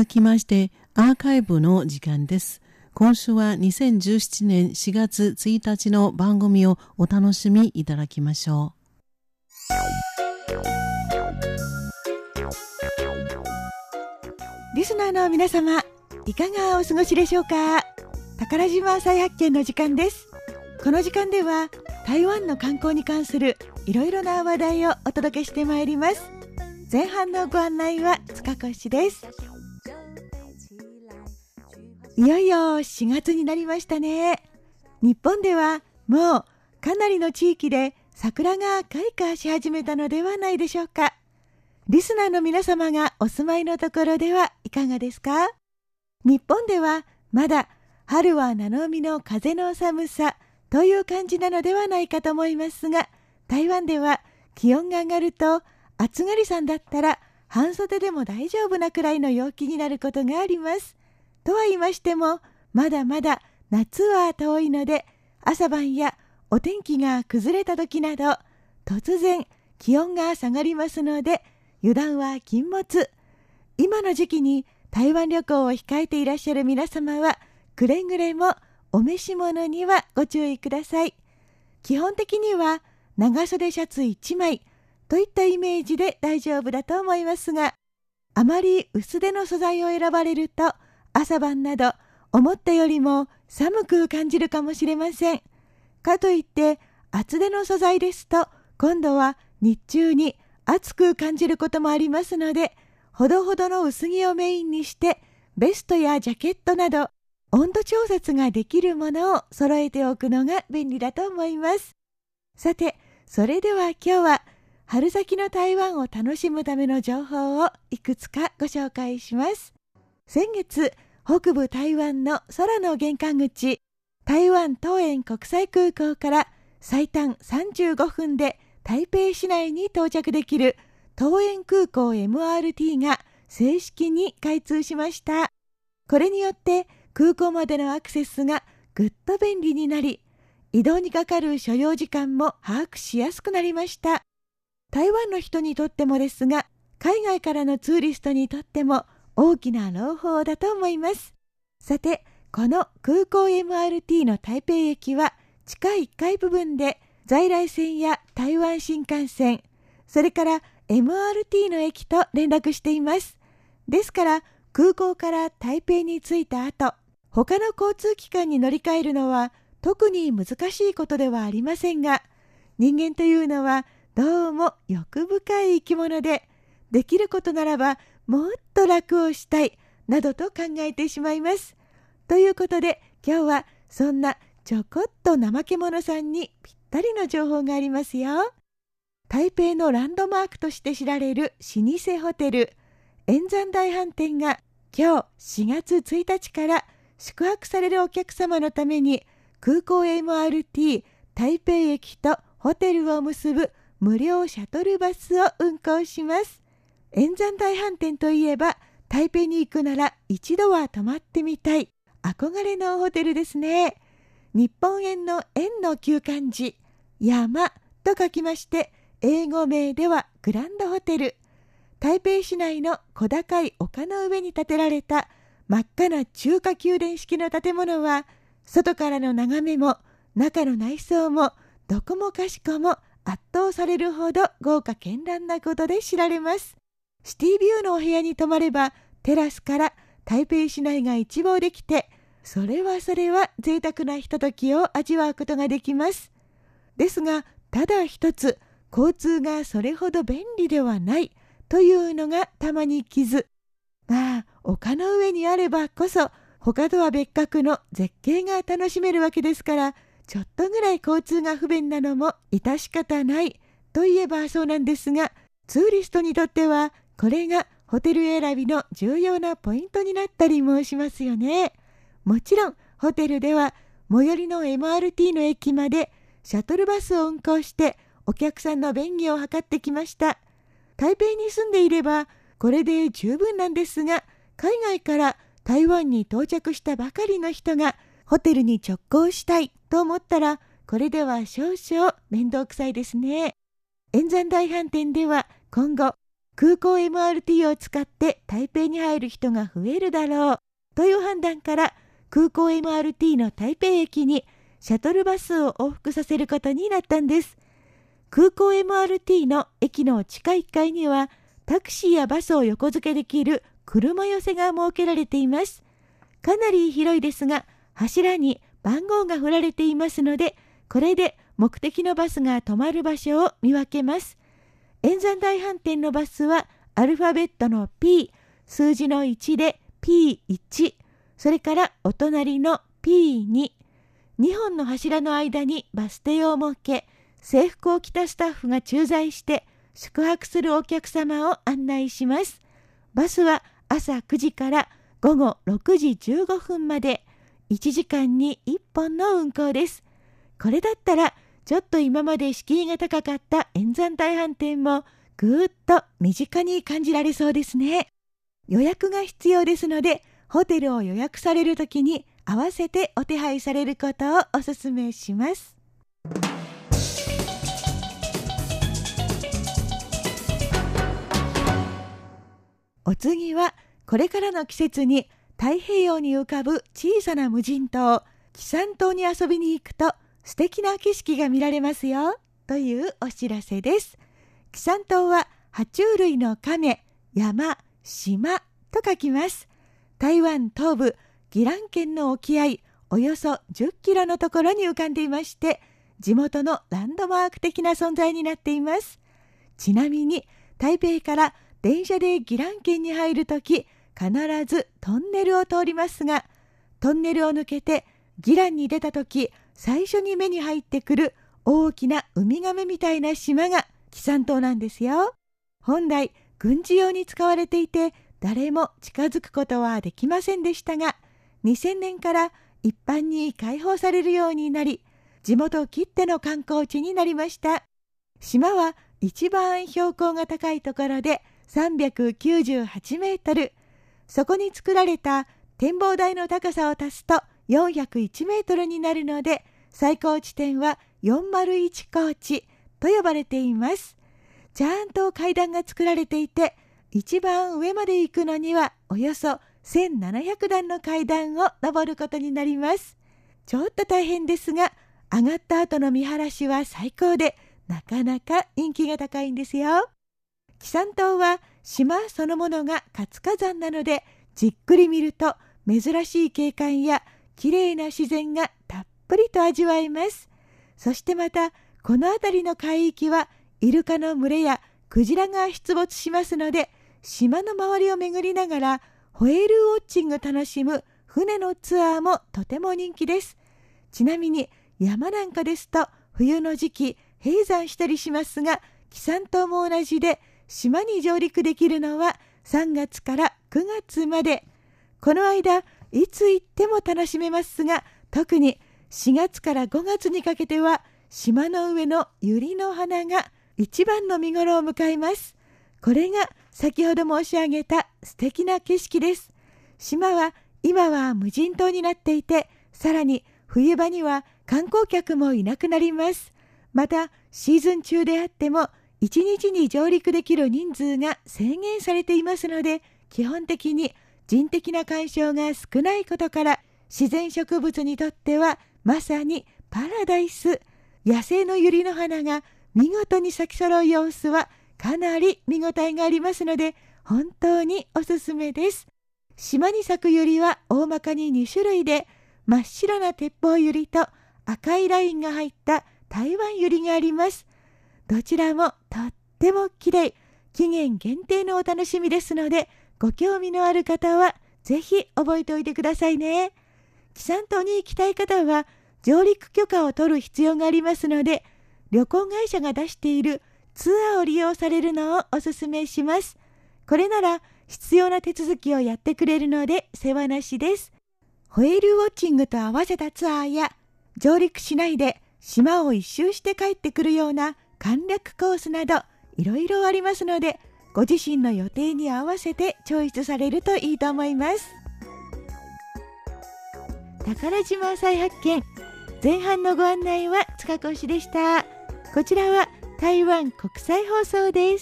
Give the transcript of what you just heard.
続きましてアーカイブの時間です。今週は2017年4月1日の番組をお楽しみいただきましょう。リスナーの皆様、いかがお過ごしでしょうか？宝島再発見の時間です。この時間では台湾の観光に関するいろいろな話題をお届けしてまいります。前半のご案内は塚越です。いよいよ4月になりましたね。日本ではもうかなりの地域で桜が開花し始めたのではないでしょうか。リスナーの皆様がお住まいのところではいかがですか？日本ではまだ春は七海の風の寒さという感じなのではないかと思いますが、台湾では気温が上がると暑がりさんだったら半袖でも大丈夫なくらいの陽気になることがあります。とは言いましてもまだまだ夏は遠いので朝晩やお天気が崩れた時など突然気温が下がりますので油断は禁物。今の時期に台湾旅行を控えていらっしゃる皆様はくれぐれもお召し物にはご注意ください。基本的には長袖シャツ1枚といったイメージで大丈夫だと思いますがあまり薄手の素材を選ばれると朝晩など思ったよりも寒く感じるかもしれません。かといって厚手の素材ですと今度は日中に暑く感じることもありますのでほどほどの薄着をメインにしてベストやジャケットなど温度調節ができるものを揃えておくのが便利だと思います。さて、それでは今日は春先の台湾を楽しむための情報をいくつかご紹介します。先月北部台湾の空の玄関口台湾桃園国際空港から最短35分で台北市内に到着できる桃園空港 MRT が正式に開通しました。これによって空港までのアクセスがぐっと便利になり移動にかかる所要時間も把握しやすくなりました。台湾の人にとってもですが海外からのツーリストにとっても大きな朗報だと思います。さて、この空港 MRT の台北駅は地下1階部分で在来線や台湾新幹線、それから MRT の駅と連絡しています。ですから空港から台北に着いた後、他の交通機関に乗り換えるのは特に難しいことではありませんが、人間というのはどうも欲深い生き物で、できることならばもっと楽をしたいなどと考えてしまいます。ということで今日はそんなちょこっと怠け者さんにぴったりの情報がありますよ。台北のランドマークとして知られる老舗ホテル円山大飯店が今日4月1日から宿泊されるお客様のために空港 MRT 台北駅とホテルを結ぶ無料シャトルバスを運行します。円山大飯店といえば台北に行くなら一度は泊まってみたい。憧れのホテルですね。日本円の円の旧漢字山と書きまして英語名ではグランドホテル。台北市内の小高い丘の上に建てられた真っ赤な中華宮殿式の建物は外からの眺めも中の内装もどこもかしこも圧倒されるほど豪華絢爛なことで知られます。シティビューのお部屋に泊まればテラスから台北市内が一望できてそれはそれは贅沢なひとときを味わうことができます。ですがただ一つ交通がそれほど便利ではないというのがたまに傷まあ丘の上にあればこそ他とは別格の絶景が楽しめるわけですからちょっとぐらい交通が不便なのも致し方ないといえばそうなんですがツーリストにとってはこれがホテル選びの重要なポイントになったりもしますよね。もちろんホテルでは最寄りの MRT の駅までシャトルバスを運行してお客さんの便宜を図ってきました。台北に住んでいればこれで十分なんですが海外から台湾に到着したばかりの人がホテルに直行したいと思ったらこれでは少々面倒くさいですね。円山大飯店では今後空港 MRT を使って台北に入る人が増えるだろうという判断から空港 MRT の台北駅にシャトルバスを往復させることになったんです。空港 MRT の駅の地下1階にはタクシーやバスを横付けできる車寄せが設けられています。かなり広いですが柱に番号が振られていますのでこれで目的のバスが止まる場所を見分けます。演山大飯店のバスはアルファベットの P 数字の1で P1 それからお隣の P2 2本の柱の間にバス停を設け制服を着たスタッフが駐在して宿泊するお客様を案内します。バスは朝9時から午後6時15分まで1時間に1本の運行です。これだったらちょっと今まで敷居が高かった演山大飯店もぐーっと身近に感じられそうですね。予約が必要ですのでホテルを予約されるときに合わせてお手配されることをお勧めします。お次はこれからの季節に太平洋に浮かぶ小さな無人島紀山島に遊びに行くと素敵な景色が見られますよというお知らせです。紀山島は爬虫類の亀山島と書きます。台湾東部宜蘭県の沖合およそ10キロのところに浮かんでいまして地元のランドマーク的な存在になっています。ちなみに台北から電車で宜蘭県に入るとき必ずトンネルを通りますがトンネルを抜けて宜蘭に出たとき最初に目に入ってくる大きなウミガメみたいな島が紀山島なんですよ本来軍事用に使われていて誰も近づくことはできませんでしたが2000年から一般に開放されるようになり地元きっての観光地になりました島は一番標高が高いところで398メートルそこに作られた展望台の高さを足すと401メートルになるので最高地点は401高地と呼ばれています。ちゃんと階段が作られていて一番上まで行くのにはおよそ1700段の階段を登ることになります。ちょっと大変ですが上がった後の見晴らしは最高でなかなか人気が高いんですよ。紀山島は島そのものが活火山なのでじっくり見ると珍しい景観や綺麗な自然がぷりと味わえます。そしてまたこの辺りの海域はイルカの群れやクジラが出没しますので島の周りを巡りながらホエールウォッチング楽しむ船のツアーもとても人気です。ちなみに山なんかですと冬の時期閉山したりしますが紀山島も同じで島に上陸できるのは3月から9月まで。この間いつ行っても楽しめますが特に4月から5月にかけては島の上の百合の花が一番の見頃を迎えます。これが先ほど申し上げた素敵な景色です。島は今は無人島になっていてさらに冬場には観光客もいなくなります。またシーズン中であっても1日に上陸できる人数が制限されていますので基本的に人的な干渉が少ないことから自然植物にとってはまさにパラダイス。野生の百合の花が見事に咲き揃う様子はかなり見応えがありますので本当におすすめです。島に咲く百合は大まかに2種類で真っ白な鉄砲百合と赤いラインが入った台湾百合があります。どちらもとっても綺麗。期限限定のお楽しみですのでご興味のある方はぜひ覚えておいてくださいね。紀山島に行きたい方は上陸許可を取る必要がありますので旅行会社が出しているツアーを利用されるのをお勧めします。これなら必要な手続きをやってくれるので世話なしです。ホエールウォッチングと合わせたツアーや上陸しないで島を一周して帰ってくるような簡略コースなどいろいろありますのでご自身の予定に合わせてチョイスされるといいと思います。宝島再発見。前半のご案内は塚越でした。こちらは台湾国際放送です。